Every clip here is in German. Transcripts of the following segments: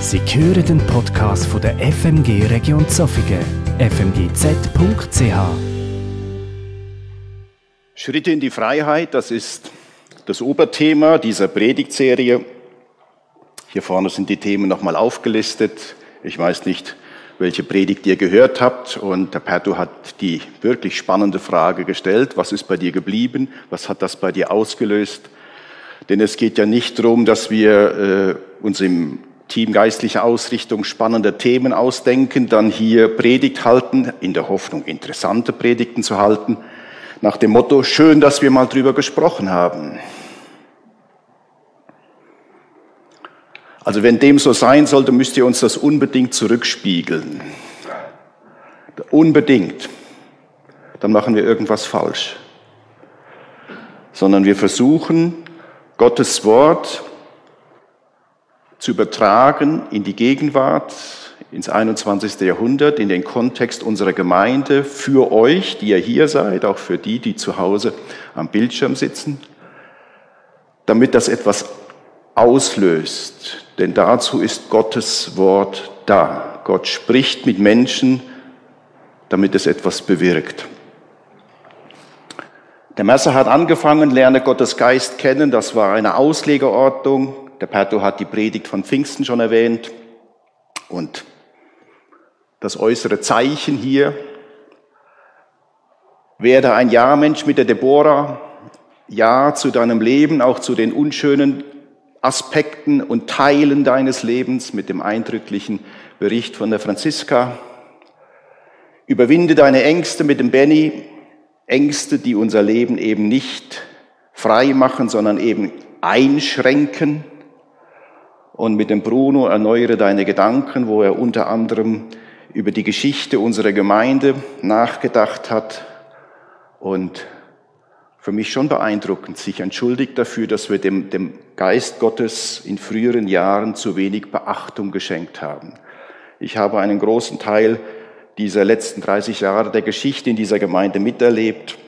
Sie hören den Podcast von der FMG Region Zofingen, fmgz.ch. Schritte in die Freiheit, das ist das Oberthema dieser Predigtserie. Hier vorne sind die Themen nochmal aufgelistet. Ich weiß nicht, welche Predigt ihr gehört habt. Und der Pertu hat die wirklich spannende Frage gestellt, was ist bei dir geblieben? Was hat das bei dir ausgelöst? Denn es geht ja nicht darum, dass wir äh, uns im Team geistliche Ausrichtung spannende Themen ausdenken, dann hier Predigt halten, in der Hoffnung, interessante Predigten zu halten, nach dem Motto, schön, dass wir mal drüber gesprochen haben. Also wenn dem so sein sollte, müsst ihr uns das unbedingt zurückspiegeln. Unbedingt. Dann machen wir irgendwas falsch. Sondern wir versuchen, Gottes Wort zu übertragen in die Gegenwart, ins 21. Jahrhundert, in den Kontext unserer Gemeinde, für euch, die ihr hier seid, auch für die, die zu Hause am Bildschirm sitzen, damit das etwas auslöst. Denn dazu ist Gottes Wort da. Gott spricht mit Menschen, damit es etwas bewirkt. Der Messer hat angefangen, lerne Gottes Geist kennen. Das war eine Auslegerordnung. Der Perto hat die Predigt von Pfingsten schon erwähnt. Und das äußere Zeichen hier, werde ein Ja-Mensch mit der Deborah, Ja zu deinem Leben, auch zu den unschönen Aspekten und Teilen deines Lebens mit dem eindrücklichen Bericht von der Franziska. Überwinde deine Ängste mit dem Benny, Ängste, die unser Leben eben nicht frei machen, sondern eben einschränken und mit dem Bruno erneuere deine Gedanken, wo er unter anderem über die Geschichte unserer Gemeinde nachgedacht hat und für mich schon beeindruckend, sich entschuldigt dafür, dass wir dem, dem Geist Gottes in früheren Jahren zu wenig Beachtung geschenkt haben. Ich habe einen großen Teil dieser letzten 30 Jahre der Geschichte in dieser Gemeinde miterlebt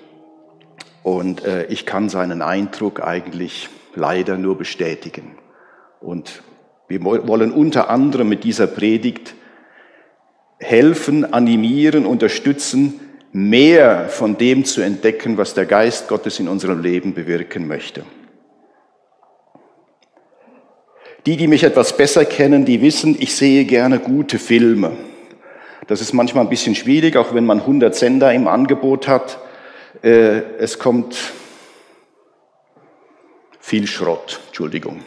und äh, ich kann seinen Eindruck eigentlich leider nur bestätigen. Und wir wollen unter anderem mit dieser Predigt helfen, animieren, unterstützen, mehr von dem zu entdecken, was der Geist Gottes in unserem Leben bewirken möchte. Die, die mich etwas besser kennen, die wissen, ich sehe gerne gute Filme. Das ist manchmal ein bisschen schwierig, auch wenn man 100 Sender im Angebot hat. Äh, es kommt viel Schrott, Entschuldigung.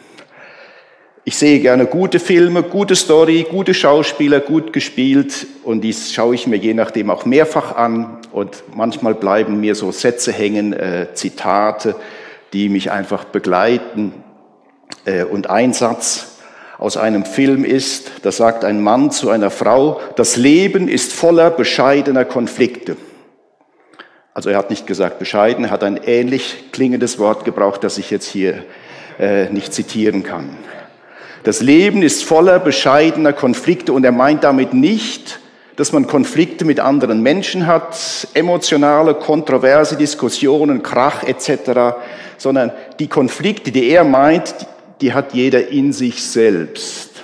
Ich sehe gerne gute Filme, gute Story, gute Schauspieler, gut gespielt und dies schaue ich mir je nachdem auch mehrfach an und manchmal bleiben mir so Sätze hängen, äh, Zitate, die mich einfach begleiten. Äh, und ein Satz aus einem Film ist, da sagt ein Mann zu einer Frau, das Leben ist voller bescheidener Konflikte. Also er hat nicht gesagt bescheiden, er hat ein ähnlich klingendes Wort gebraucht, das ich jetzt hier äh, nicht zitieren kann. Das Leben ist voller bescheidener Konflikte und er meint damit nicht, dass man Konflikte mit anderen Menschen hat, emotionale, kontroverse Diskussionen, Krach etc., sondern die Konflikte, die er meint, die hat jeder in sich selbst.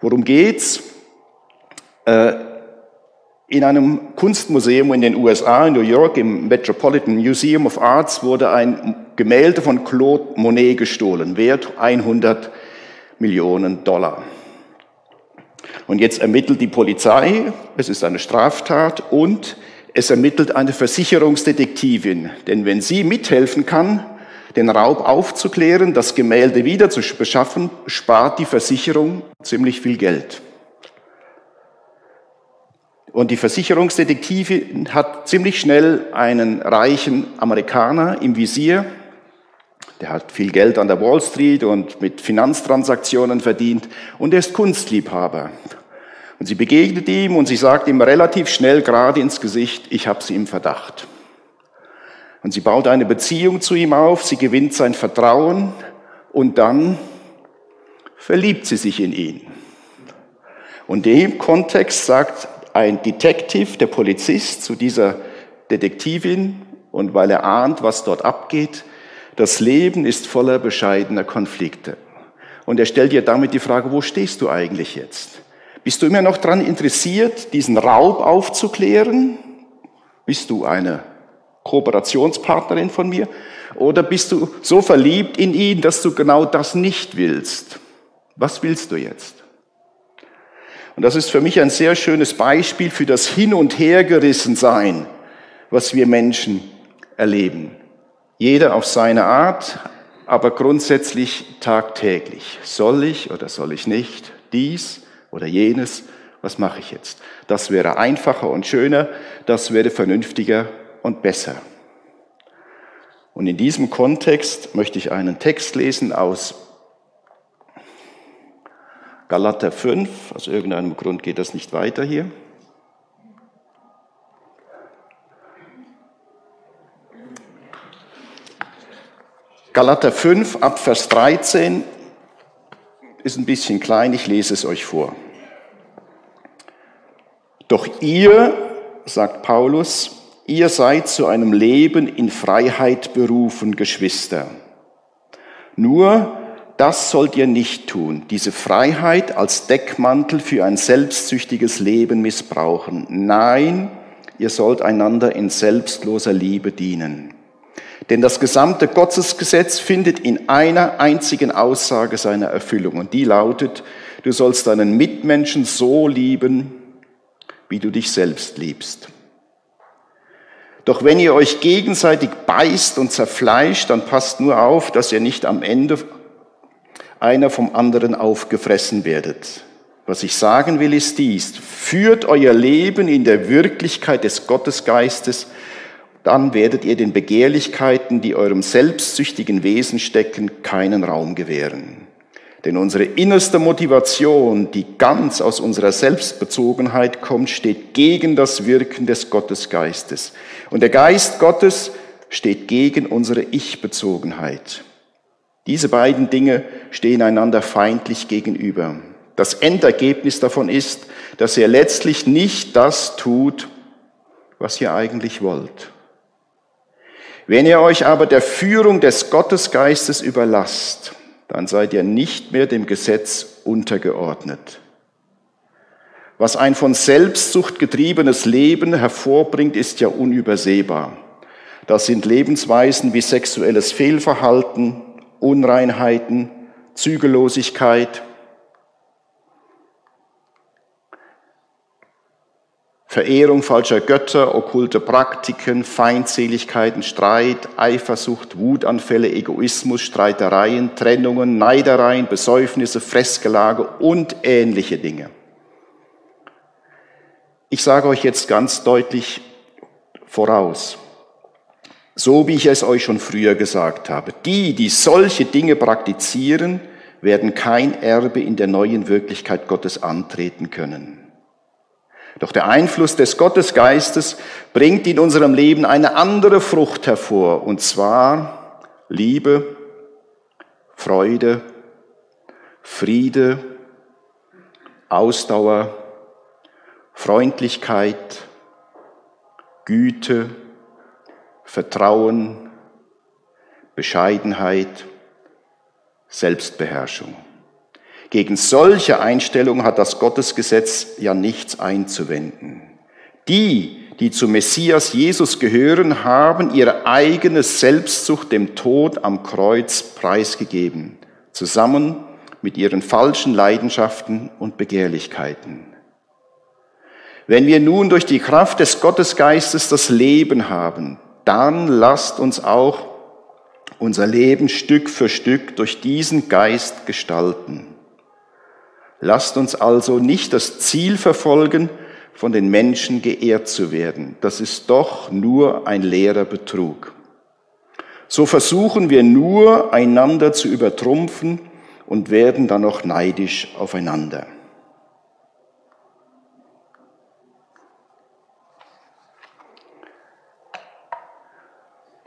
Worum geht's? Äh, in einem Kunstmuseum in den USA, in New York, im Metropolitan Museum of Arts, wurde ein Gemälde von Claude Monet gestohlen, wert 100 Millionen Dollar. Und jetzt ermittelt die Polizei, es ist eine Straftat und es ermittelt eine Versicherungsdetektivin. Denn wenn sie mithelfen kann, den Raub aufzuklären, das Gemälde wieder zu beschaffen, spart die Versicherung ziemlich viel Geld. Und die Versicherungsdetektivin hat ziemlich schnell einen reichen Amerikaner im Visier, der hat viel Geld an der Wall Street und mit Finanztransaktionen verdient und er ist Kunstliebhaber. Und sie begegnet ihm und sie sagt ihm relativ schnell gerade ins Gesicht, ich habe sie im Verdacht. Und sie baut eine Beziehung zu ihm auf, sie gewinnt sein Vertrauen und dann verliebt sie sich in ihn. Und in dem Kontext sagt ein Detective, der Polizist, zu dieser Detektivin und weil er ahnt, was dort abgeht, das Leben ist voller bescheidener Konflikte. Und er stellt dir damit die Frage, wo stehst du eigentlich jetzt? Bist du immer noch daran interessiert, diesen Raub aufzuklären? Bist du eine Kooperationspartnerin von mir? Oder bist du so verliebt in ihn, dass du genau das nicht willst? Was willst du jetzt? Und das ist für mich ein sehr schönes Beispiel für das Hin- und Hergerissensein, was wir Menschen erleben. Jeder auf seine Art, aber grundsätzlich tagtäglich. Soll ich oder soll ich nicht? Dies oder jenes? Was mache ich jetzt? Das wäre einfacher und schöner, das wäre vernünftiger und besser. Und in diesem Kontext möchte ich einen Text lesen aus Galater 5. Aus irgendeinem Grund geht das nicht weiter hier. Galater 5 ab Vers 13 ist ein bisschen klein, ich lese es euch vor. Doch ihr, sagt Paulus, ihr seid zu einem Leben in Freiheit berufen, Geschwister. Nur das sollt ihr nicht tun, diese Freiheit als Deckmantel für ein selbstsüchtiges Leben missbrauchen. Nein, ihr sollt einander in selbstloser Liebe dienen. Denn das gesamte Gottesgesetz findet in einer einzigen Aussage seine Erfüllung und die lautet, du sollst deinen Mitmenschen so lieben, wie du dich selbst liebst. Doch wenn ihr euch gegenseitig beißt und zerfleischt, dann passt nur auf, dass ihr nicht am Ende einer vom anderen aufgefressen werdet. Was ich sagen will, ist dies. Führt euer Leben in der Wirklichkeit des Gottesgeistes, dann werdet ihr den Begehrlichkeiten, die eurem selbstsüchtigen Wesen stecken, keinen Raum gewähren. Denn unsere innerste Motivation, die ganz aus unserer Selbstbezogenheit kommt, steht gegen das Wirken des Gottesgeistes. Und der Geist Gottes steht gegen unsere Ich-Bezogenheit. Diese beiden Dinge stehen einander feindlich gegenüber. Das Endergebnis davon ist, dass ihr letztlich nicht das tut, was ihr eigentlich wollt. Wenn ihr euch aber der Führung des Gottesgeistes überlasst, dann seid ihr nicht mehr dem Gesetz untergeordnet. Was ein von Selbstsucht getriebenes Leben hervorbringt, ist ja unübersehbar. Das sind Lebensweisen wie sexuelles Fehlverhalten, Unreinheiten, Zügellosigkeit, Verehrung falscher Götter, okkulte Praktiken, Feindseligkeiten, Streit, Eifersucht, Wutanfälle, Egoismus, Streitereien, Trennungen, Neidereien, Besäufnisse, Fressgelage und ähnliche Dinge. Ich sage euch jetzt ganz deutlich voraus, so wie ich es euch schon früher gesagt habe, die, die solche Dinge praktizieren, werden kein Erbe in der neuen Wirklichkeit Gottes antreten können. Doch der Einfluss des Gottesgeistes bringt in unserem Leben eine andere Frucht hervor, und zwar Liebe, Freude, Friede, Ausdauer, Freundlichkeit, Güte, Vertrauen, Bescheidenheit, Selbstbeherrschung. Gegen solche Einstellungen hat das Gottesgesetz ja nichts einzuwenden. Die, die zu Messias Jesus gehören, haben ihre eigene Selbstsucht dem Tod am Kreuz preisgegeben, zusammen mit ihren falschen Leidenschaften und Begehrlichkeiten. Wenn wir nun durch die Kraft des Gottesgeistes das Leben haben, dann lasst uns auch unser Leben Stück für Stück durch diesen Geist gestalten. Lasst uns also nicht das Ziel verfolgen, von den Menschen geehrt zu werden. Das ist doch nur ein leerer Betrug. So versuchen wir nur, einander zu übertrumpfen und werden dann noch neidisch aufeinander.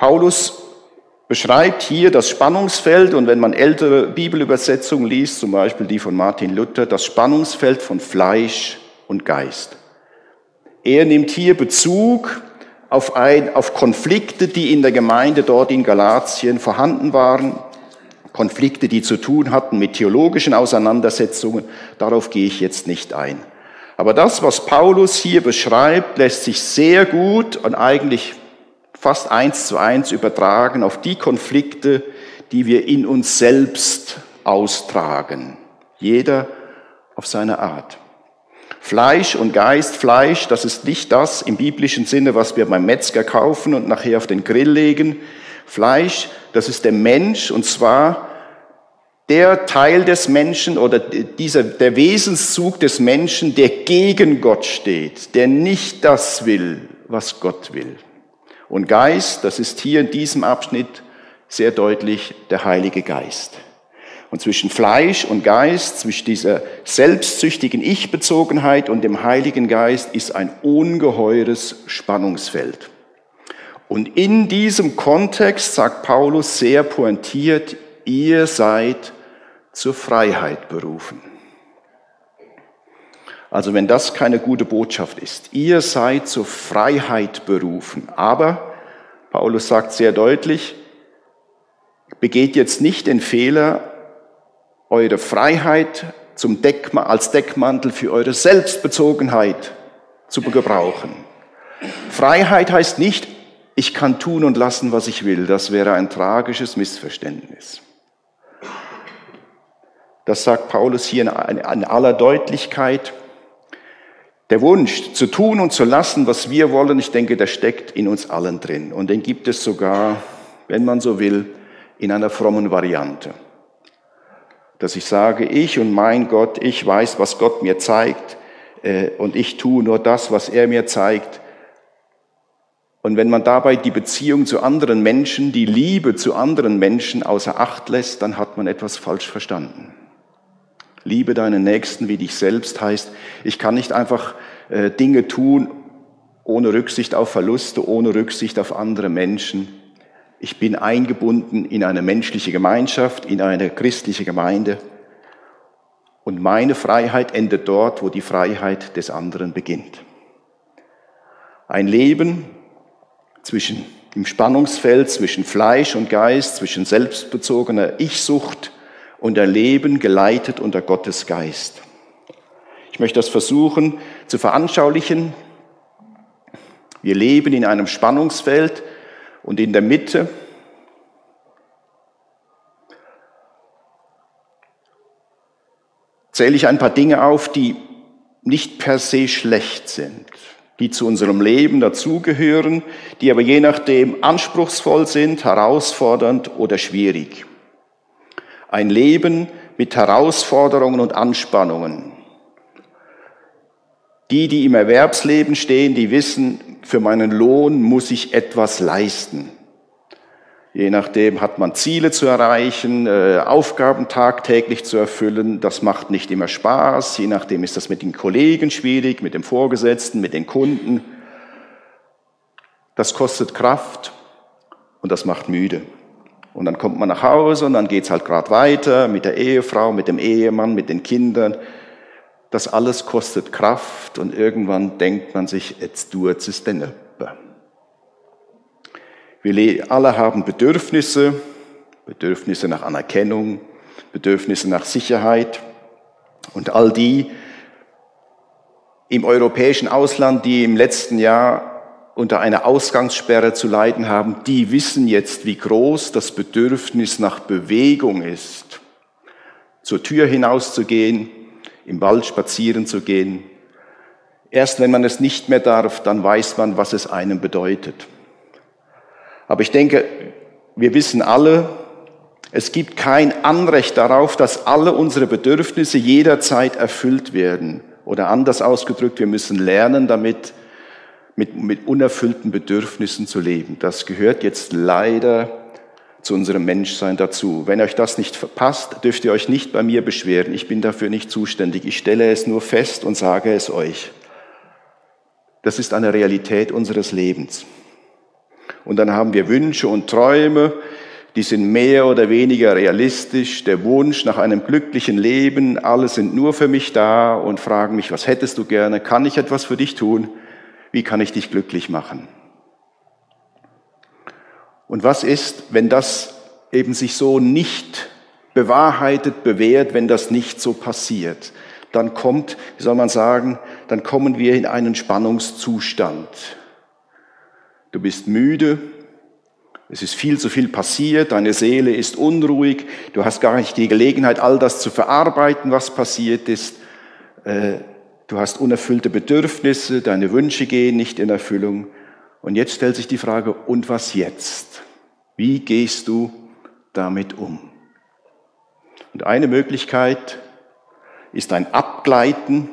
Paulus beschreibt hier das Spannungsfeld und wenn man ältere Bibelübersetzungen liest, zum Beispiel die von Martin Luther, das Spannungsfeld von Fleisch und Geist. Er nimmt hier Bezug auf, ein, auf Konflikte, die in der Gemeinde dort in Galatien vorhanden waren. Konflikte, die zu tun hatten mit theologischen Auseinandersetzungen. Darauf gehe ich jetzt nicht ein. Aber das, was Paulus hier beschreibt, lässt sich sehr gut und eigentlich fast eins zu eins übertragen auf die Konflikte, die wir in uns selbst austragen. Jeder auf seine Art. Fleisch und Geist, Fleisch, das ist nicht das im biblischen Sinne, was wir beim Metzger kaufen und nachher auf den Grill legen. Fleisch, das ist der Mensch und zwar der Teil des Menschen oder dieser, der Wesenszug des Menschen, der gegen Gott steht, der nicht das will, was Gott will. Und Geist, das ist hier in diesem Abschnitt sehr deutlich der Heilige Geist. Und zwischen Fleisch und Geist, zwischen dieser selbstsüchtigen Ich-Bezogenheit und dem Heiligen Geist ist ein ungeheures Spannungsfeld. Und in diesem Kontext sagt Paulus sehr pointiert, ihr seid zur Freiheit berufen. Also wenn das keine gute Botschaft ist, ihr seid zur Freiheit berufen. Aber, Paulus sagt sehr deutlich, begeht jetzt nicht den Fehler, eure Freiheit zum Deckma als Deckmantel für eure Selbstbezogenheit zu gebrauchen. Freiheit heißt nicht, ich kann tun und lassen, was ich will. Das wäre ein tragisches Missverständnis. Das sagt Paulus hier in aller Deutlichkeit. Der Wunsch zu tun und zu lassen, was wir wollen, ich denke, der steckt in uns allen drin. Und den gibt es sogar, wenn man so will, in einer frommen Variante dass ich sage, ich und mein Gott, ich weiß, was Gott mir zeigt äh, und ich tue nur das, was er mir zeigt. Und wenn man dabei die Beziehung zu anderen Menschen, die Liebe zu anderen Menschen außer Acht lässt, dann hat man etwas falsch verstanden. Liebe deinen Nächsten wie dich selbst heißt, ich kann nicht einfach äh, Dinge tun ohne Rücksicht auf Verluste, ohne Rücksicht auf andere Menschen. Ich bin eingebunden in eine menschliche Gemeinschaft, in eine christliche Gemeinde. Und meine Freiheit endet dort, wo die Freiheit des anderen beginnt. Ein Leben zwischen im Spannungsfeld zwischen Fleisch und Geist, zwischen selbstbezogener Ich-Sucht und ein Leben geleitet unter Gottes Geist. Ich möchte das versuchen zu veranschaulichen. Wir leben in einem Spannungsfeld und in der Mitte zähle ich ein paar Dinge auf, die nicht per se schlecht sind, die zu unserem Leben dazugehören, die aber je nachdem anspruchsvoll sind, herausfordernd oder schwierig. Ein Leben mit Herausforderungen und Anspannungen. Die, die im Erwerbsleben stehen, die wissen, für meinen Lohn muss ich etwas leisten. Je nachdem hat man Ziele zu erreichen, äh, Aufgaben tagtäglich zu erfüllen. Das macht nicht immer Spaß. Je nachdem ist das mit den Kollegen schwierig, mit dem Vorgesetzten, mit den Kunden. Das kostet Kraft und das macht müde. Und dann kommt man nach Hause und dann geht's halt gerade weiter mit der Ehefrau, mit dem Ehemann, mit den Kindern. Das alles kostet Kraft und irgendwann denkt man sich, jetzt tut es denn öppe. Wir alle haben Bedürfnisse, Bedürfnisse nach Anerkennung, Bedürfnisse nach Sicherheit und all die im europäischen Ausland, die im letzten Jahr unter einer Ausgangssperre zu leiden haben, die wissen jetzt, wie groß das Bedürfnis nach Bewegung ist. Zur Tür hinauszugehen, im Wald spazieren zu gehen. Erst wenn man es nicht mehr darf, dann weiß man, was es einem bedeutet. Aber ich denke, wir wissen alle, es gibt kein Anrecht darauf, dass alle unsere Bedürfnisse jederzeit erfüllt werden. Oder anders ausgedrückt, wir müssen lernen, damit mit, mit unerfüllten Bedürfnissen zu leben. Das gehört jetzt leider zu unserem Menschsein dazu. Wenn euch das nicht verpasst, dürft ihr euch nicht bei mir beschweren. Ich bin dafür nicht zuständig. Ich stelle es nur fest und sage es euch. Das ist eine Realität unseres Lebens. Und dann haben wir Wünsche und Träume, die sind mehr oder weniger realistisch. Der Wunsch nach einem glücklichen Leben, alle sind nur für mich da und fragen mich, was hättest du gerne? Kann ich etwas für dich tun? Wie kann ich dich glücklich machen? Und was ist, wenn das eben sich so nicht bewahrheitet, bewährt, wenn das nicht so passiert. Dann kommt, wie soll man sagen, dann kommen wir in einen Spannungszustand. Du bist müde, es ist viel zu viel passiert, deine Seele ist unruhig, du hast gar nicht die Gelegenheit, all das zu verarbeiten, was passiert ist. Äh, du hast unerfüllte Bedürfnisse, deine Wünsche gehen nicht in Erfüllung. Und jetzt stellt sich die Frage, und was jetzt? Wie gehst du damit um? Und eine Möglichkeit ist ein Abgleiten,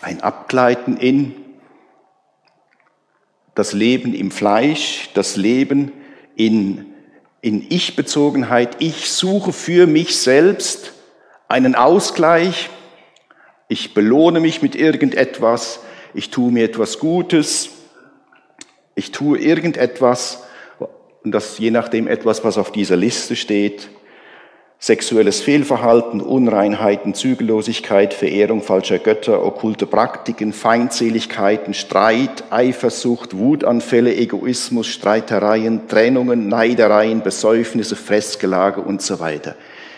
ein Abgleiten in das Leben im Fleisch, das Leben in, in Ich-Bezogenheit. Ich suche für mich selbst einen Ausgleich. Ich belohne mich mit irgendetwas. Ich tue mir etwas Gutes. Ich tue irgendetwas und das je nachdem etwas, was auf dieser Liste steht. Sexuelles Fehlverhalten, Unreinheiten, Zügellosigkeit, Verehrung falscher Götter, okkulte Praktiken, Feindseligkeiten, Streit, Eifersucht, Wutanfälle, Egoismus, Streitereien, Trennungen, Neidereien, Besäufnisse, Fressgelage und so weiter.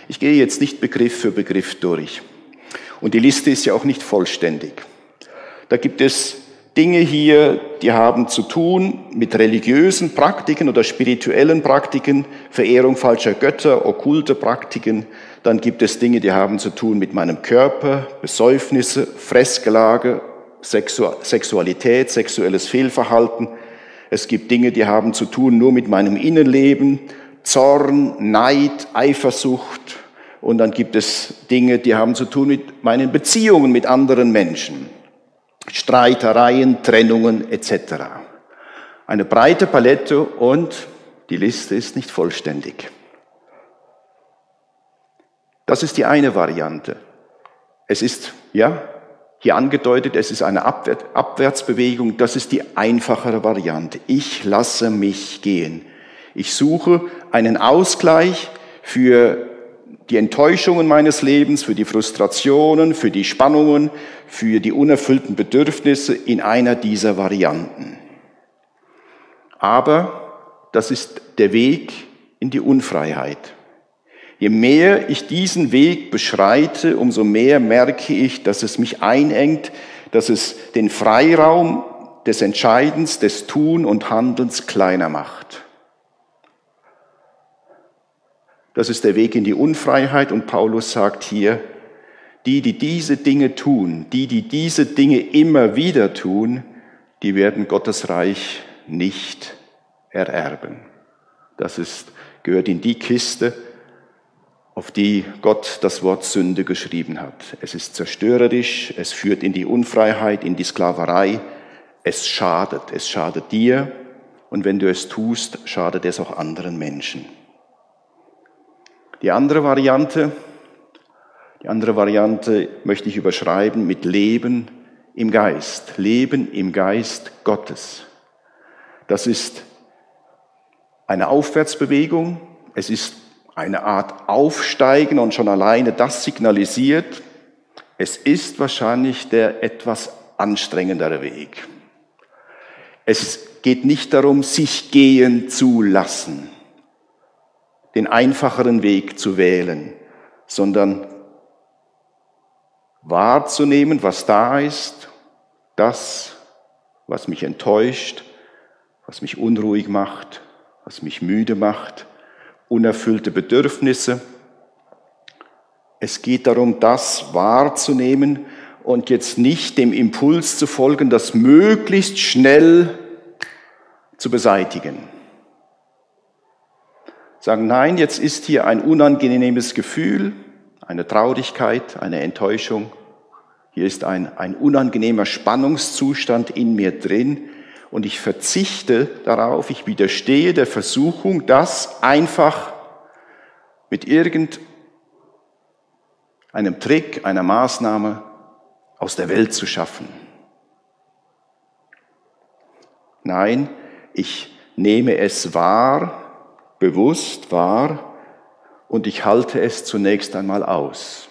Ich gehe jetzt nicht Begriff für Begriff durch. Und die Liste ist ja auch nicht vollständig. Da gibt es Dinge hier, die haben zu tun mit religiösen Praktiken oder spirituellen Praktiken, Verehrung falscher Götter, okkulte Praktiken. Dann gibt es Dinge, die haben zu tun mit meinem Körper, Besäufnisse, Fressgelage, Sexualität, sexuelles Fehlverhalten. Es gibt Dinge, die haben zu tun nur mit meinem Innenleben, Zorn, Neid, Eifersucht. Und dann gibt es Dinge, die haben zu tun mit meinen Beziehungen mit anderen Menschen. Streitereien, Trennungen etc. Eine breite Palette und die Liste ist nicht vollständig. Das ist die eine Variante. Es ist, ja, hier angedeutet, es ist eine Abwärtsbewegung. Das ist die einfachere Variante. Ich lasse mich gehen. Ich suche einen Ausgleich für die Enttäuschungen meines Lebens, für die Frustrationen, für die Spannungen, für die unerfüllten Bedürfnisse in einer dieser Varianten. Aber das ist der Weg in die Unfreiheit. Je mehr ich diesen Weg beschreite, umso mehr merke ich, dass es mich einengt, dass es den Freiraum des Entscheidens, des Tun und Handelns kleiner macht. Das ist der Weg in die Unfreiheit und Paulus sagt hier, die, die diese Dinge tun, die, die diese Dinge immer wieder tun, die werden Gottes Reich nicht ererben. Das ist, gehört in die Kiste, auf die Gott das Wort Sünde geschrieben hat. Es ist zerstörerisch, es führt in die Unfreiheit, in die Sklaverei, es schadet, es schadet dir und wenn du es tust, schadet es auch anderen Menschen. Die andere Variante, die andere Variante möchte ich überschreiben mit Leben im Geist. Leben im Geist Gottes. Das ist eine Aufwärtsbewegung. Es ist eine Art Aufsteigen und schon alleine das signalisiert, es ist wahrscheinlich der etwas anstrengendere Weg. Es geht nicht darum, sich gehen zu lassen den einfacheren Weg zu wählen, sondern wahrzunehmen, was da ist, das, was mich enttäuscht, was mich unruhig macht, was mich müde macht, unerfüllte Bedürfnisse. Es geht darum, das wahrzunehmen und jetzt nicht dem Impuls zu folgen, das möglichst schnell zu beseitigen sagen, nein, jetzt ist hier ein unangenehmes Gefühl, eine Traurigkeit, eine Enttäuschung. Hier ist ein, ein unangenehmer Spannungszustand in mir drin und ich verzichte darauf, ich widerstehe der Versuchung, das einfach mit irgendeinem Trick, einer Maßnahme aus der Welt zu schaffen. Nein, ich nehme es wahr, bewusst wahr und ich halte es zunächst einmal aus.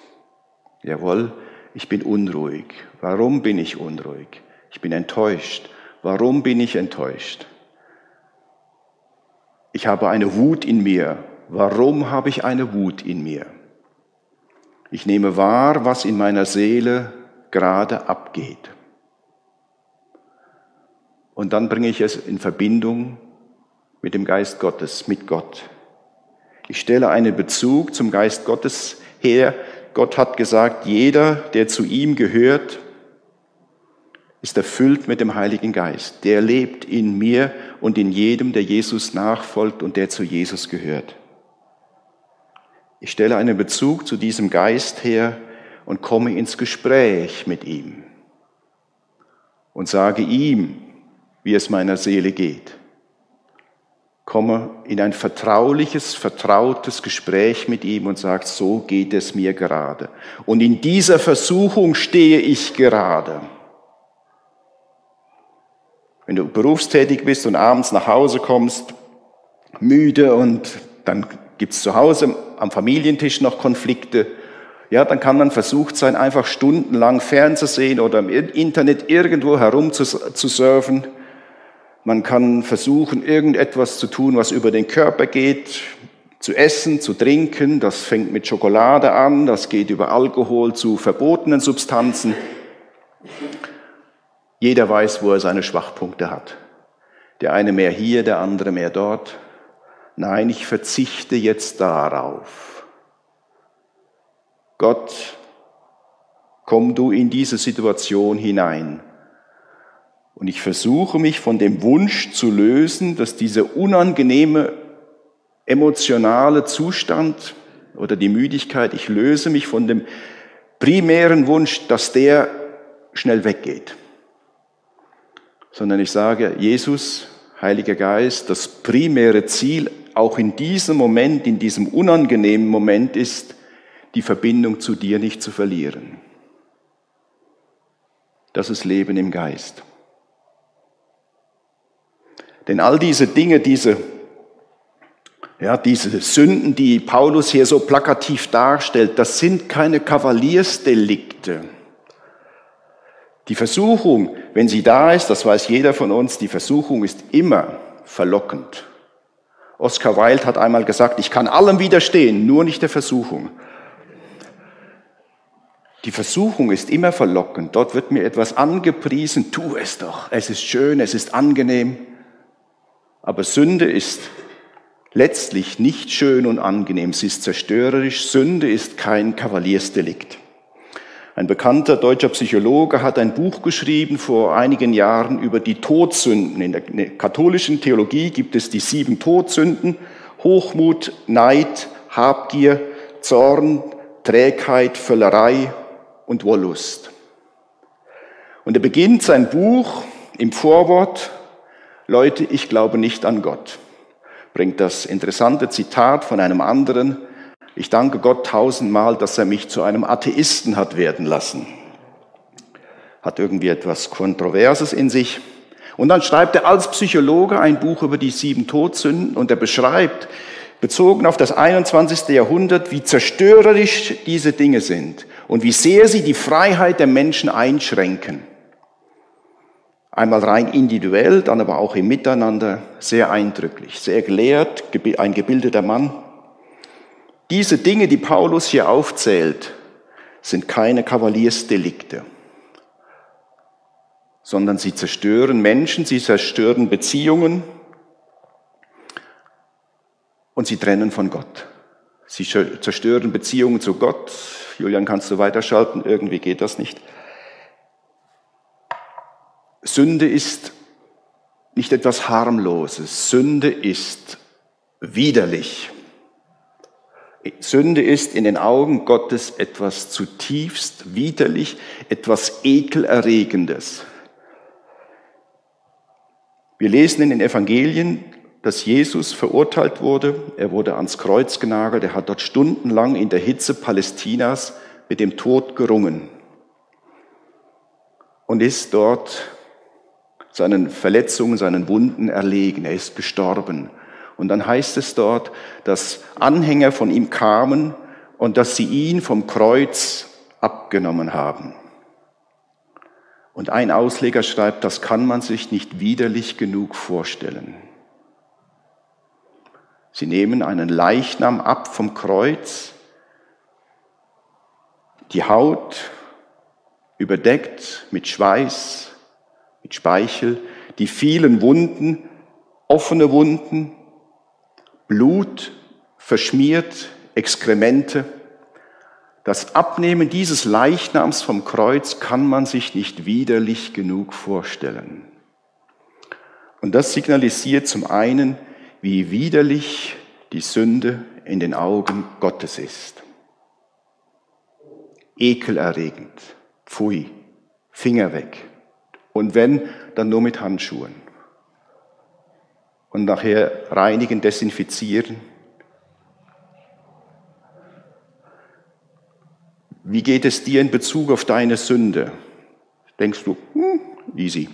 Jawohl, ich bin unruhig. Warum bin ich unruhig? Ich bin enttäuscht. Warum bin ich enttäuscht? Ich habe eine Wut in mir. warum habe ich eine Wut in mir? Ich nehme wahr, was in meiner Seele gerade abgeht. Und dann bringe ich es in Verbindung mit dem Geist Gottes, mit Gott. Ich stelle einen Bezug zum Geist Gottes her. Gott hat gesagt, jeder, der zu ihm gehört, ist erfüllt mit dem Heiligen Geist. Der lebt in mir und in jedem, der Jesus nachfolgt und der zu Jesus gehört. Ich stelle einen Bezug zu diesem Geist her und komme ins Gespräch mit ihm und sage ihm, wie es meiner Seele geht. Komme in ein vertrauliches, vertrautes Gespräch mit ihm und sage, so geht es mir gerade. Und in dieser Versuchung stehe ich gerade. Wenn du berufstätig bist und abends nach Hause kommst, müde und dann gibt's zu Hause am Familientisch noch Konflikte, ja, dann kann man versucht sein, einfach stundenlang fernzusehen oder im Internet irgendwo herum zu, zu surfen. Man kann versuchen, irgendetwas zu tun, was über den Körper geht, zu essen, zu trinken. Das fängt mit Schokolade an, das geht über Alkohol zu verbotenen Substanzen. Jeder weiß, wo er seine Schwachpunkte hat. Der eine mehr hier, der andere mehr dort. Nein, ich verzichte jetzt darauf. Gott, komm du in diese Situation hinein. Und ich versuche mich von dem Wunsch zu lösen, dass dieser unangenehme emotionale Zustand oder die Müdigkeit, ich löse mich von dem primären Wunsch, dass der schnell weggeht sondern ich sage, Jesus, Heiliger Geist, das primäre Ziel auch in diesem Moment, in diesem unangenehmen Moment ist, die Verbindung zu dir nicht zu verlieren. Das ist Leben im Geist. Denn all diese Dinge, diese, ja, diese Sünden, die Paulus hier so plakativ darstellt, das sind keine Kavaliersdelikte. Die Versuchung, wenn sie da ist, das weiß jeder von uns, die Versuchung ist immer verlockend. Oscar Wilde hat einmal gesagt, ich kann allem widerstehen, nur nicht der Versuchung. Die Versuchung ist immer verlockend. Dort wird mir etwas angepriesen, tu es doch. Es ist schön, es ist angenehm. Aber Sünde ist letztlich nicht schön und angenehm. Sie ist zerstörerisch. Sünde ist kein Kavaliersdelikt. Ein bekannter deutscher Psychologe hat ein Buch geschrieben vor einigen Jahren über die Todsünden. In der katholischen Theologie gibt es die sieben Todsünden. Hochmut, Neid, Habgier, Zorn, Trägheit, Völlerei und Wollust. Und er beginnt sein Buch im Vorwort, Leute, ich glaube nicht an Gott. Bringt das interessante Zitat von einem anderen ich danke Gott tausendmal, dass er mich zu einem Atheisten hat werden lassen. Hat irgendwie etwas Kontroverses in sich. Und dann schreibt er als Psychologe ein Buch über die sieben Todsünden und er beschreibt, bezogen auf das 21. Jahrhundert, wie zerstörerisch diese Dinge sind und wie sehr sie die Freiheit der Menschen einschränken. Einmal rein individuell, dann aber auch im Miteinander, sehr eindrücklich, sehr gelehrt, ein gebildeter Mann. Diese Dinge, die Paulus hier aufzählt, sind keine Kavaliersdelikte, sondern sie zerstören Menschen, sie zerstören Beziehungen und sie trennen von Gott. Sie zerstören Beziehungen zu Gott. Julian, kannst du weiterschalten? Irgendwie geht das nicht. Sünde ist nicht etwas harmloses. Sünde ist widerlich. Sünde ist in den Augen Gottes etwas zutiefst widerlich, etwas ekelerregendes. Wir lesen in den Evangelien, dass Jesus verurteilt wurde. Er wurde ans Kreuz genagelt. Er hat dort stundenlang in der Hitze Palästinas mit dem Tod gerungen und ist dort seinen Verletzungen, seinen Wunden erlegen. Er ist gestorben. Und dann heißt es dort, dass Anhänger von ihm kamen und dass sie ihn vom Kreuz abgenommen haben. Und ein Ausleger schreibt, das kann man sich nicht widerlich genug vorstellen. Sie nehmen einen Leichnam ab vom Kreuz, die Haut überdeckt mit Schweiß, mit Speichel, die vielen Wunden, offene Wunden, Blut verschmiert, Exkremente. Das Abnehmen dieses Leichnams vom Kreuz kann man sich nicht widerlich genug vorstellen. Und das signalisiert zum einen, wie widerlich die Sünde in den Augen Gottes ist. Ekelerregend, pfui, Finger weg. Und wenn, dann nur mit Handschuhen. Und nachher reinigen, desinfizieren. Wie geht es dir in Bezug auf deine Sünde? Denkst du, hm, easy.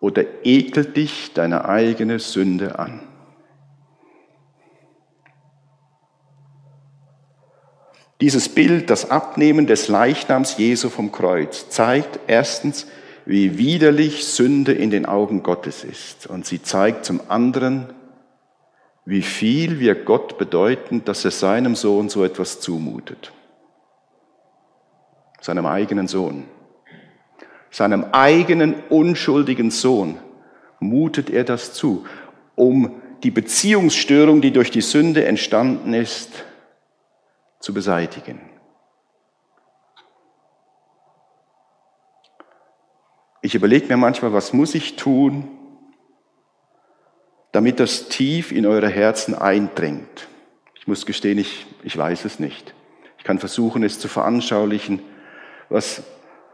Oder ekelt dich deine eigene Sünde an? Dieses Bild, das Abnehmen des Leichnams Jesu vom Kreuz, zeigt erstens, wie widerlich Sünde in den Augen Gottes ist. Und sie zeigt zum anderen, wie viel wir Gott bedeuten, dass er seinem Sohn so etwas zumutet. Seinem eigenen Sohn. Seinem eigenen unschuldigen Sohn mutet er das zu, um die Beziehungsstörung, die durch die Sünde entstanden ist, zu beseitigen. Ich überlege mir manchmal, was muss ich tun, damit das tief in eure Herzen eindringt. Ich muss gestehen, ich, ich weiß es nicht. Ich kann versuchen, es zu veranschaulichen. Was,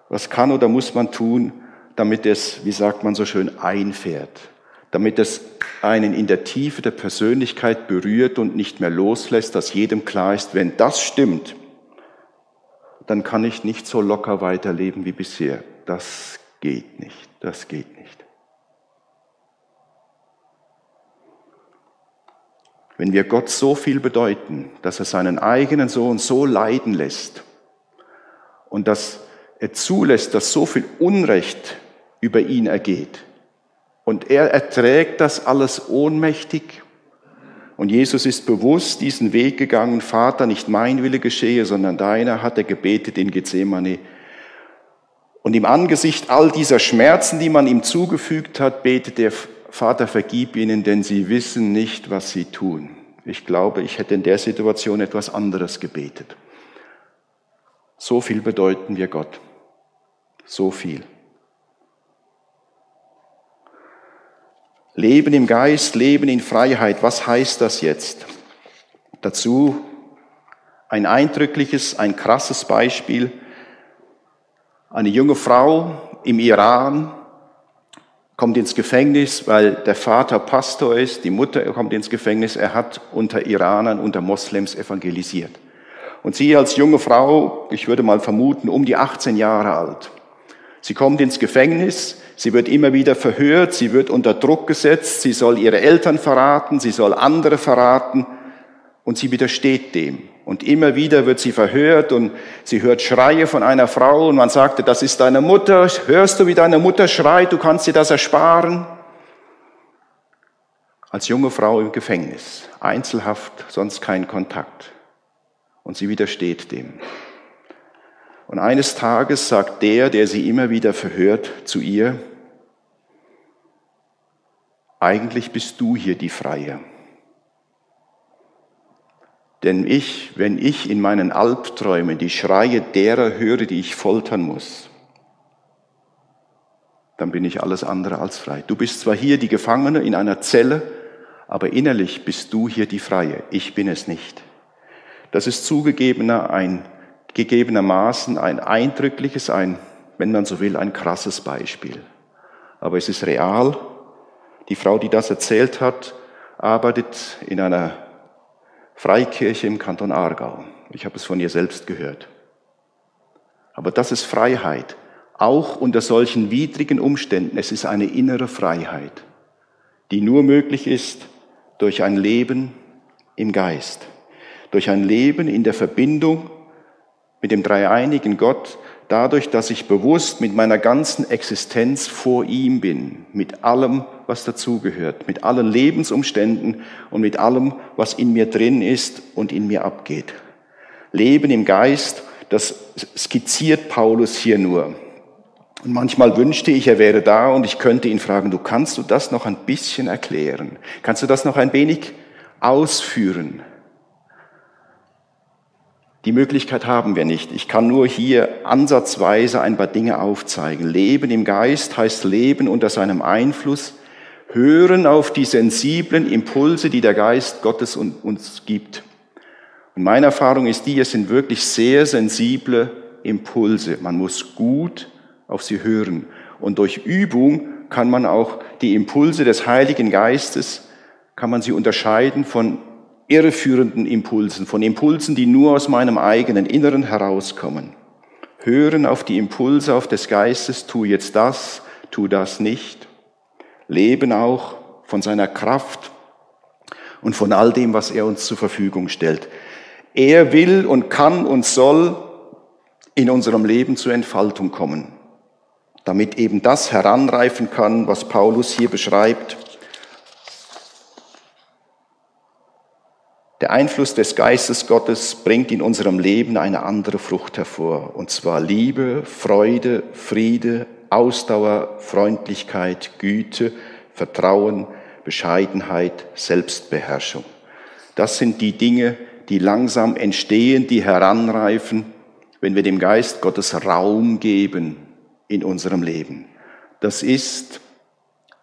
was kann oder muss man tun, damit es, wie sagt man so schön, einfährt? Damit es einen in der Tiefe der Persönlichkeit berührt und nicht mehr loslässt, dass jedem klar ist, wenn das stimmt, dann kann ich nicht so locker weiterleben wie bisher. Das geht nicht, das geht nicht. Wenn wir Gott so viel bedeuten, dass er seinen eigenen Sohn so leiden lässt und dass er zulässt, dass so viel Unrecht über ihn ergeht, und er erträgt das alles ohnmächtig. Und Jesus ist bewusst diesen Weg gegangen, Vater, nicht mein Wille geschehe, sondern deiner, hat er gebetet in Gethsemane. Und im Angesicht all dieser Schmerzen, die man ihm zugefügt hat, betet der Vater, vergib ihnen, denn sie wissen nicht, was sie tun. Ich glaube, ich hätte in der Situation etwas anderes gebetet. So viel bedeuten wir Gott. So viel. Leben im Geist, Leben in Freiheit. Was heißt das jetzt? Dazu ein eindrückliches, ein krasses Beispiel. Eine junge Frau im Iran kommt ins Gefängnis, weil der Vater Pastor ist, die Mutter kommt ins Gefängnis, er hat unter Iranern, unter Moslems evangelisiert. Und sie als junge Frau, ich würde mal vermuten, um die 18 Jahre alt. Sie kommt ins Gefängnis, Sie wird immer wieder verhört, sie wird unter Druck gesetzt, sie soll ihre Eltern verraten, sie soll andere verraten und sie widersteht dem. Und immer wieder wird sie verhört und sie hört Schreie von einer Frau und man sagte, das ist deine Mutter, hörst du, wie deine Mutter schreit, du kannst dir das ersparen. Als junge Frau im Gefängnis, Einzelhaft, sonst kein Kontakt. Und sie widersteht dem. Und eines Tages sagt der, der sie immer wieder verhört, zu ihr, eigentlich bist du hier die Freie. Denn ich, wenn ich in meinen Albträumen die Schreie derer höre, die ich foltern muss, dann bin ich alles andere als frei. Du bist zwar hier die Gefangene in einer Zelle, aber innerlich bist du hier die Freie. Ich bin es nicht. Das ist zugegebener ein gegebenermaßen ein eindrückliches, ein, wenn man so will, ein krasses Beispiel. Aber es ist real. Die Frau, die das erzählt hat, arbeitet in einer Freikirche im Kanton Aargau. Ich habe es von ihr selbst gehört. Aber das ist Freiheit. Auch unter solchen widrigen Umständen. Es ist eine innere Freiheit, die nur möglich ist durch ein Leben im Geist, durch ein Leben in der Verbindung mit dem dreieinigen Gott dadurch, dass ich bewusst mit meiner ganzen Existenz vor ihm bin, mit allem, was dazugehört, mit allen Lebensumständen und mit allem, was in mir drin ist und in mir abgeht. Leben im Geist, das skizziert Paulus hier nur. Und manchmal wünschte ich, er wäre da und ich könnte ihn fragen, du kannst du das noch ein bisschen erklären? Kannst du das noch ein wenig ausführen? Die Möglichkeit haben wir nicht. Ich kann nur hier ansatzweise ein paar Dinge aufzeigen. Leben im Geist heißt Leben unter seinem Einfluss, hören auf die sensiblen Impulse, die der Geist Gottes uns gibt. Und meine Erfahrung ist die, es sind wirklich sehr sensible Impulse. Man muss gut auf sie hören. Und durch Übung kann man auch die Impulse des Heiligen Geistes, kann man sie unterscheiden von irreführenden Impulsen, von Impulsen, die nur aus meinem eigenen Inneren herauskommen. Hören auf die Impulse auf des Geistes, tu jetzt das, tu das nicht. Leben auch von seiner Kraft und von all dem, was er uns zur Verfügung stellt. Er will und kann und soll in unserem Leben zur Entfaltung kommen, damit eben das heranreifen kann, was Paulus hier beschreibt, Der Einfluss des Geistes Gottes bringt in unserem Leben eine andere Frucht hervor, und zwar Liebe, Freude, Friede, Ausdauer, Freundlichkeit, Güte, Vertrauen, Bescheidenheit, Selbstbeherrschung. Das sind die Dinge, die langsam entstehen, die heranreifen, wenn wir dem Geist Gottes Raum geben in unserem Leben. Das ist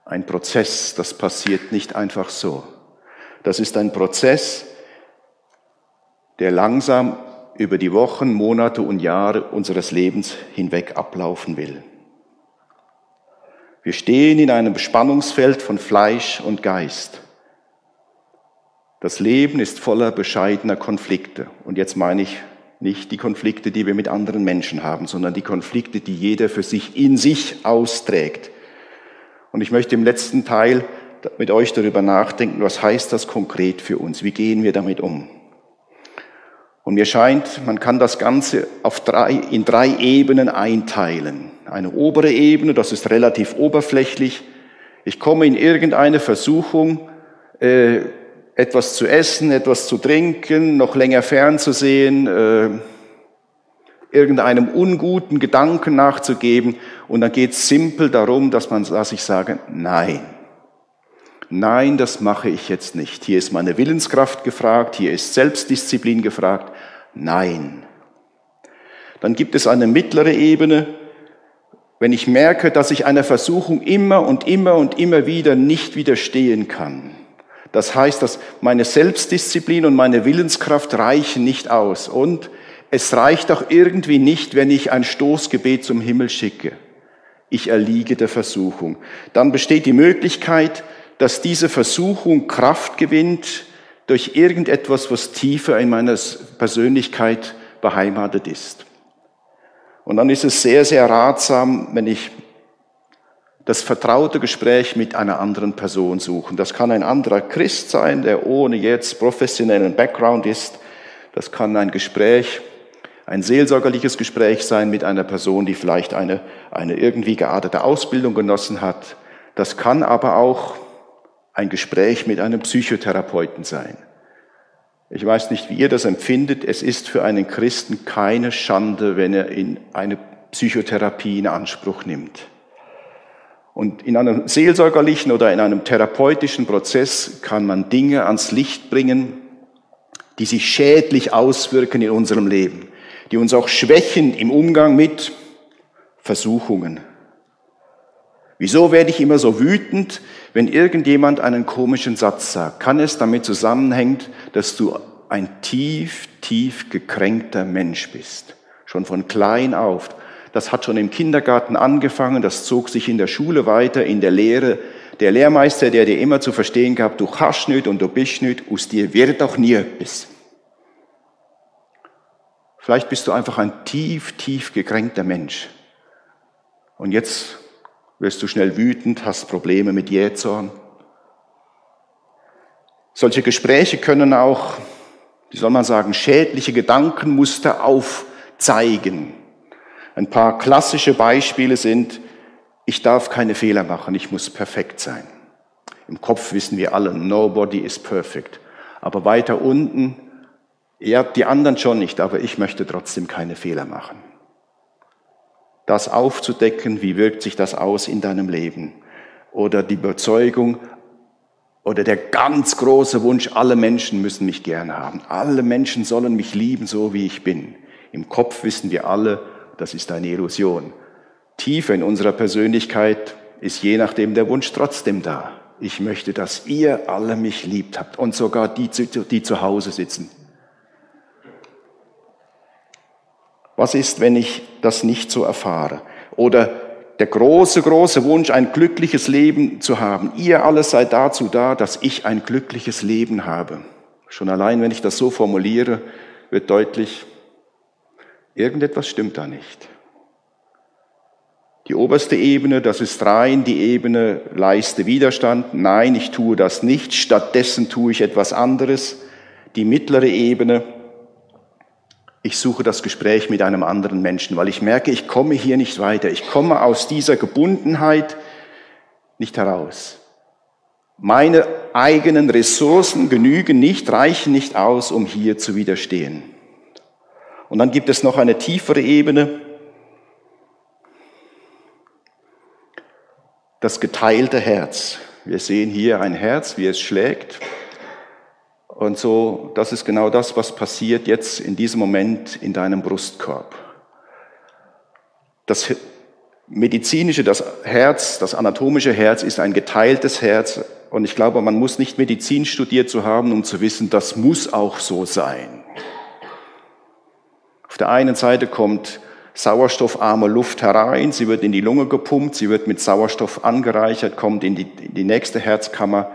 ein Prozess, das passiert nicht einfach so. Das ist ein Prozess, der langsam über die Wochen, Monate und Jahre unseres Lebens hinweg ablaufen will. Wir stehen in einem Spannungsfeld von Fleisch und Geist. Das Leben ist voller bescheidener Konflikte. Und jetzt meine ich nicht die Konflikte, die wir mit anderen Menschen haben, sondern die Konflikte, die jeder für sich in sich austrägt. Und ich möchte im letzten Teil mit euch darüber nachdenken, was heißt das konkret für uns? Wie gehen wir damit um? Und mir scheint, man kann das Ganze auf drei, in drei Ebenen einteilen. Eine obere Ebene, das ist relativ oberflächlich. Ich komme in irgendeine Versuchung, äh, etwas zu essen, etwas zu trinken, noch länger fernzusehen, äh, irgendeinem unguten Gedanken nachzugeben. Und dann geht es simpel darum, dass man, dass ich sage, nein. Nein, das mache ich jetzt nicht. Hier ist meine Willenskraft gefragt, hier ist Selbstdisziplin gefragt. Nein. Dann gibt es eine mittlere Ebene, wenn ich merke, dass ich einer Versuchung immer und immer und immer wieder nicht widerstehen kann. Das heißt, dass meine Selbstdisziplin und meine Willenskraft reichen nicht aus. Und es reicht auch irgendwie nicht, wenn ich ein Stoßgebet zum Himmel schicke. Ich erliege der Versuchung. Dann besteht die Möglichkeit, dass diese Versuchung Kraft gewinnt durch irgendetwas, was tiefer in meiner Persönlichkeit beheimatet ist. Und dann ist es sehr, sehr ratsam, wenn ich das vertraute Gespräch mit einer anderen Person suche. Das kann ein anderer Christ sein, der ohne jetzt professionellen Background ist. Das kann ein Gespräch, ein seelsorgerliches Gespräch sein mit einer Person, die vielleicht eine, eine irgendwie geartete Ausbildung genossen hat. Das kann aber auch ein Gespräch mit einem Psychotherapeuten sein. Ich weiß nicht, wie ihr das empfindet. Es ist für einen Christen keine Schande, wenn er in eine Psychotherapie in Anspruch nimmt. Und in einem seelsorgerlichen oder in einem therapeutischen Prozess kann man Dinge ans Licht bringen, die sich schädlich auswirken in unserem Leben, die uns auch schwächen im Umgang mit Versuchungen. Wieso werde ich immer so wütend, wenn irgendjemand einen komischen Satz sagt? Kann es damit zusammenhängen, dass du ein tief, tief gekränkter Mensch bist? Schon von klein auf. Das hat schon im Kindergarten angefangen, das zog sich in der Schule weiter, in der Lehre. Der Lehrmeister, der dir immer zu verstehen gab, du hast nicht und du bist nicht, aus dir wird auch nie etwas. Vielleicht bist du einfach ein tief, tief gekränkter Mensch. Und jetzt wirst du schnell wütend, hast Probleme mit Jähzorn. Solche Gespräche können auch, wie soll man sagen, schädliche Gedankenmuster aufzeigen. Ein paar klassische Beispiele sind, ich darf keine Fehler machen, ich muss perfekt sein. Im Kopf wissen wir alle, nobody is perfect. Aber weiter unten, ja, die anderen schon nicht, aber ich möchte trotzdem keine Fehler machen. Das aufzudecken, wie wirkt sich das aus in deinem Leben? Oder die Überzeugung, oder der ganz große Wunsch, alle Menschen müssen mich gern haben. Alle Menschen sollen mich lieben, so wie ich bin. Im Kopf wissen wir alle, das ist eine Illusion. Tiefer in unserer Persönlichkeit ist je nachdem der Wunsch trotzdem da. Ich möchte, dass ihr alle mich liebt habt und sogar die, die zu Hause sitzen. Was ist, wenn ich das nicht so erfahre? Oder der große, große Wunsch, ein glückliches Leben zu haben. Ihr alles seid dazu da, dass ich ein glückliches Leben habe. Schon allein, wenn ich das so formuliere, wird deutlich, irgendetwas stimmt da nicht. Die oberste Ebene, das ist rein die Ebene, leiste Widerstand. Nein, ich tue das nicht. Stattdessen tue ich etwas anderes. Die mittlere Ebene, ich suche das Gespräch mit einem anderen Menschen, weil ich merke, ich komme hier nicht weiter. Ich komme aus dieser Gebundenheit nicht heraus. Meine eigenen Ressourcen genügen nicht, reichen nicht aus, um hier zu widerstehen. Und dann gibt es noch eine tiefere Ebene, das geteilte Herz. Wir sehen hier ein Herz, wie es schlägt. Und so, das ist genau das, was passiert jetzt in diesem Moment in deinem Brustkorb. Das medizinische, das Herz, das anatomische Herz ist ein geteiltes Herz. Und ich glaube, man muss nicht Medizin studiert zu haben, um zu wissen, das muss auch so sein. Auf der einen Seite kommt sauerstoffarme Luft herein, sie wird in die Lunge gepumpt, sie wird mit Sauerstoff angereichert, kommt in die, in die nächste Herzkammer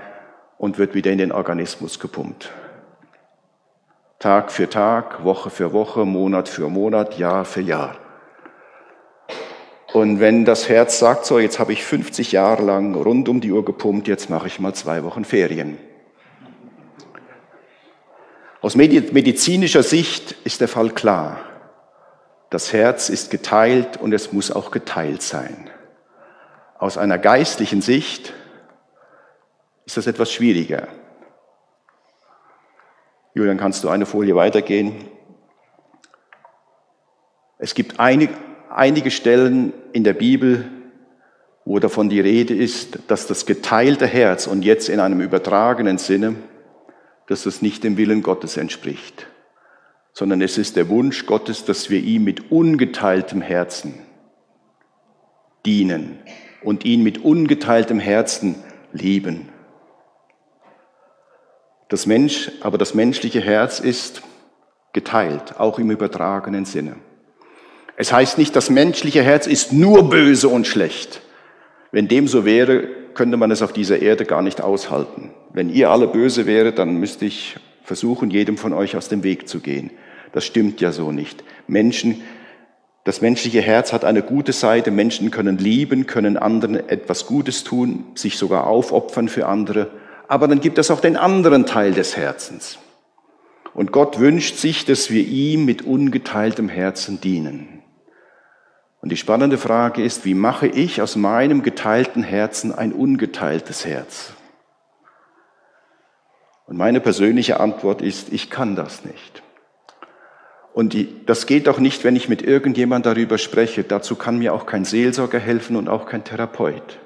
und wird wieder in den Organismus gepumpt. Tag für Tag, Woche für Woche, Monat für Monat, Jahr für Jahr. Und wenn das Herz sagt, so, jetzt habe ich 50 Jahre lang rund um die Uhr gepumpt, jetzt mache ich mal zwei Wochen Ferien. Aus medizinischer Sicht ist der Fall klar. Das Herz ist geteilt und es muss auch geteilt sein. Aus einer geistlichen Sicht ist das etwas schwieriger. Julian, kannst du eine Folie weitergehen? Es gibt einige, einige Stellen in der Bibel, wo davon die Rede ist, dass das geteilte Herz und jetzt in einem übertragenen Sinne, dass das nicht dem Willen Gottes entspricht, sondern es ist der Wunsch Gottes, dass wir ihm mit ungeteiltem Herzen dienen und ihn mit ungeteiltem Herzen lieben. Das Mensch, aber das menschliche Herz ist geteilt, auch im übertragenen Sinne. Es heißt nicht, das menschliche Herz ist nur böse und schlecht. Wenn dem so wäre, könnte man es auf dieser Erde gar nicht aushalten. Wenn ihr alle böse wäret, dann müsste ich versuchen, jedem von euch aus dem Weg zu gehen. Das stimmt ja so nicht. Menschen, das menschliche Herz hat eine gute Seite. Menschen können lieben, können anderen etwas Gutes tun, sich sogar aufopfern für andere. Aber dann gibt es auch den anderen Teil des Herzens. Und Gott wünscht sich, dass wir ihm mit ungeteiltem Herzen dienen. Und die spannende Frage ist, wie mache ich aus meinem geteilten Herzen ein ungeteiltes Herz? Und meine persönliche Antwort ist, ich kann das nicht. Und das geht auch nicht, wenn ich mit irgendjemand darüber spreche. Dazu kann mir auch kein Seelsorger helfen und auch kein Therapeut.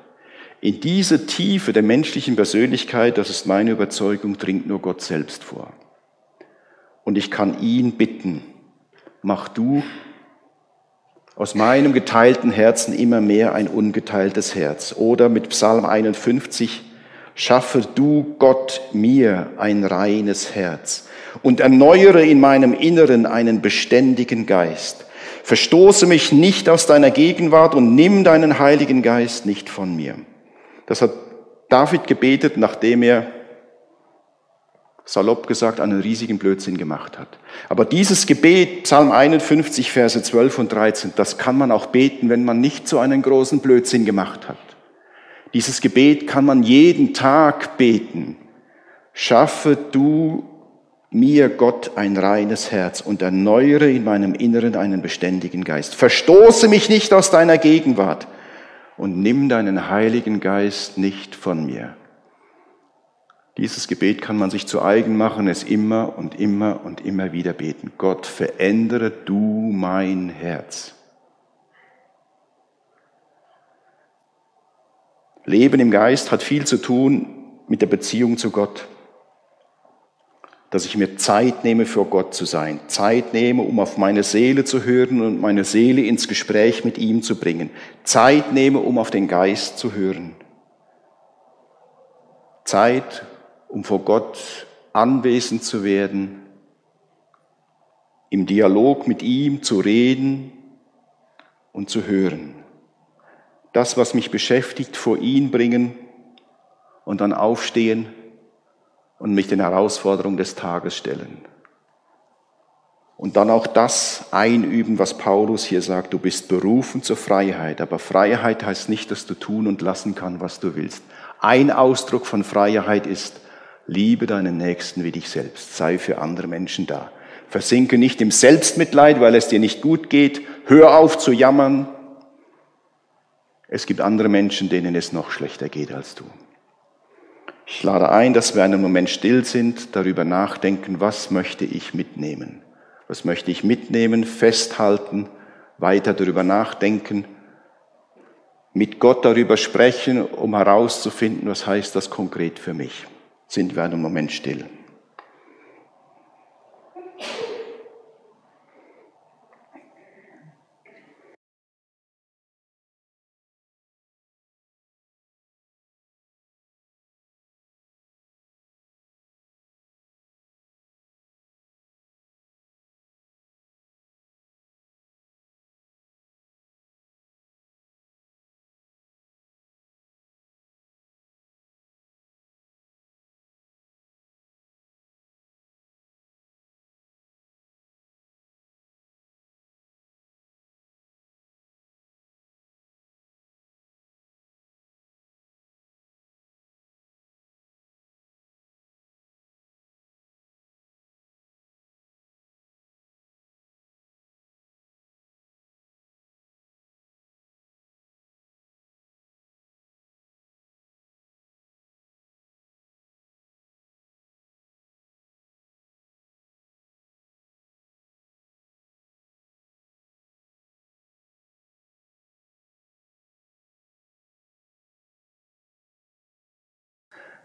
In diese Tiefe der menschlichen Persönlichkeit, das ist meine Überzeugung, dringt nur Gott selbst vor. Und ich kann ihn bitten, mach du aus meinem geteilten Herzen immer mehr ein ungeteiltes Herz. Oder mit Psalm 51, schaffe du Gott mir ein reines Herz und erneuere in meinem Inneren einen beständigen Geist. Verstoße mich nicht aus deiner Gegenwart und nimm deinen Heiligen Geist nicht von mir. Das hat David gebetet, nachdem er, salopp gesagt, einen riesigen Blödsinn gemacht hat. Aber dieses Gebet, Psalm 51, Verse 12 und 13, das kann man auch beten, wenn man nicht so einen großen Blödsinn gemacht hat. Dieses Gebet kann man jeden Tag beten. Schaffe du mir, Gott, ein reines Herz und erneuere in meinem Inneren einen beständigen Geist. Verstoße mich nicht aus deiner Gegenwart und nimm deinen Heiligen Geist nicht von mir. Dieses Gebet kann man sich zu eigen machen, es immer und immer und immer wieder beten. Gott, verändere du mein Herz. Leben im Geist hat viel zu tun mit der Beziehung zu Gott. Dass ich mir Zeit nehme, für Gott zu sein. Zeit nehme, um auf meine Seele zu hören und meine Seele ins Gespräch mit ihm zu bringen. Zeit nehme, um auf den Geist zu hören. Zeit, um vor Gott anwesend zu werden, im Dialog mit ihm zu reden und zu hören. Das, was mich beschäftigt, vor ihn bringen und dann aufstehen und mich den Herausforderungen des Tages stellen. Und dann auch das einüben, was Paulus hier sagt, du bist berufen zur Freiheit. Aber Freiheit heißt nicht, dass du tun und lassen kannst, was du willst. Ein Ausdruck von Freiheit ist, Liebe deinen Nächsten wie dich selbst. Sei für andere Menschen da. Versinke nicht im Selbstmitleid, weil es dir nicht gut geht. Hör auf zu jammern. Es gibt andere Menschen, denen es noch schlechter geht als du. Ich lade ein, dass wir einen Moment still sind, darüber nachdenken, was möchte ich mitnehmen? Was möchte ich mitnehmen, festhalten, weiter darüber nachdenken, mit Gott darüber sprechen, um herauszufinden, was heißt das konkret für mich sind wir einen Moment still.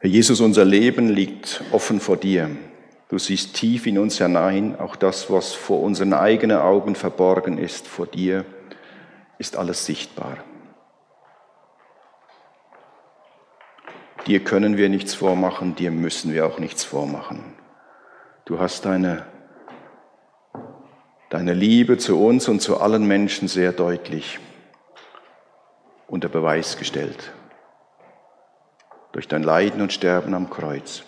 Herr Jesus, unser Leben liegt offen vor dir. Du siehst tief in uns hinein, auch das, was vor unseren eigenen Augen verborgen ist, vor dir ist alles sichtbar. Dir können wir nichts vormachen, dir müssen wir auch nichts vormachen. Du hast deine, deine Liebe zu uns und zu allen Menschen sehr deutlich unter Beweis gestellt durch dein Leiden und Sterben am Kreuz.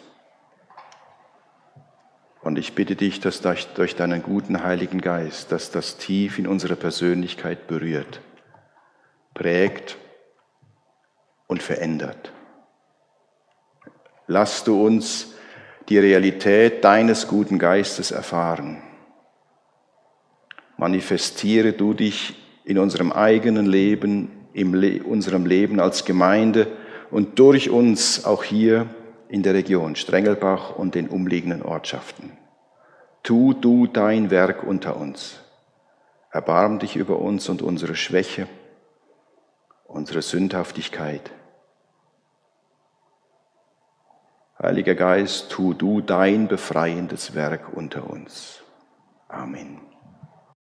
Und ich bitte dich, dass durch deinen guten Heiligen Geist, dass das tief in unsere Persönlichkeit berührt, prägt und verändert. Lass du uns die Realität deines guten Geistes erfahren. Manifestiere du dich in unserem eigenen Leben, in unserem Leben als Gemeinde, und durch uns auch hier in der Region Strengelbach und den umliegenden Ortschaften. Tu du dein Werk unter uns. Erbarm dich über uns und unsere Schwäche, unsere Sündhaftigkeit. Heiliger Geist, tu du dein befreiendes Werk unter uns. Amen.